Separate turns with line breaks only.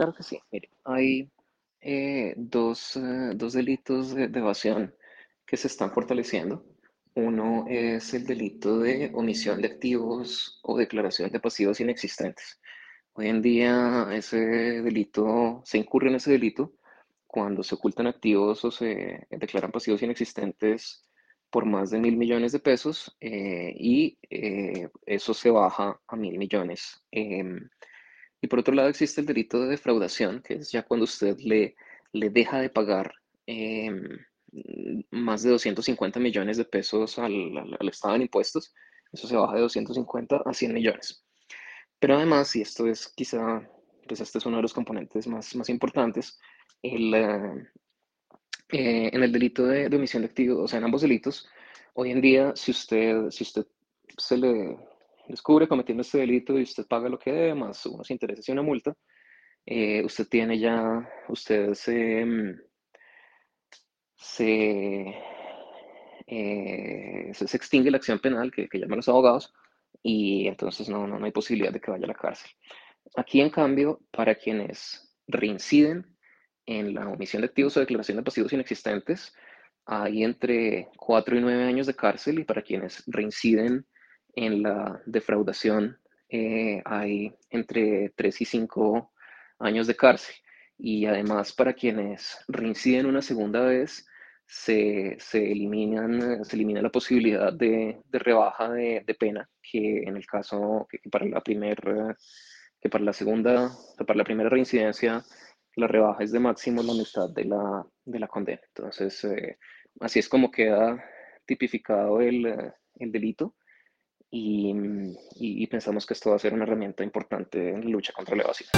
claro que sí. Mire, hay eh, dos, eh, dos, delitos de, evasión que se están fortaleciendo. Uno es el delito de omisión de activos o declaración de pasivos inexistentes. Hoy en día ese delito, se incurre en ese delito cuando se ocultan activos o se declaran pasivos inexistentes por más de mil millones de pesos eh, y eso se baja a mil millones. Y por otro lado existe el delito de defraudación, que es ya cuando usted le, le deja de pagar em, más de 250 millones de pesos al, al, Estado en impuestos. Eso se baja de 250 a 100 millones. Pero además, y esto es quizá, pues este es uno de los componentes más, más importantes, el, eh, eh, en el delito de, de, omisión de activos, o sea, en ambos delitos, hoy en día, si usted, si usted se le, descubre cometiendo este delito y usted paga lo que debe, más unos intereses y una multa, eh, usted tiene ya, usted se, mm, eh, se, se, extingue la acción penal que, llaman los abogados y entonces no, no, no hay posibilidad de que vaya a la cárcel. Aquí, en cambio, para quienes reinciden en la omisión de activos o declaración de pasivos inexistentes, hay entre 4 y 9 años de cárcel y para quienes reinciden en la defraudación eh, hay entre 3 y 5 años de cárcel. Y además para quienes reinciden una segunda vez, se, se, eliminan, se elimina la posibilidad de, de rebaja de, de, pena, que en el caso que, para la primera, que para la segunda, para la primera reincidencia, la rebaja es de máximo la mitad de la, de la condena. Entonces, eh, así es como queda tipificado el, el delito y, pensamos que esto va a ser una herramienta importante en la lucha contra la evasión.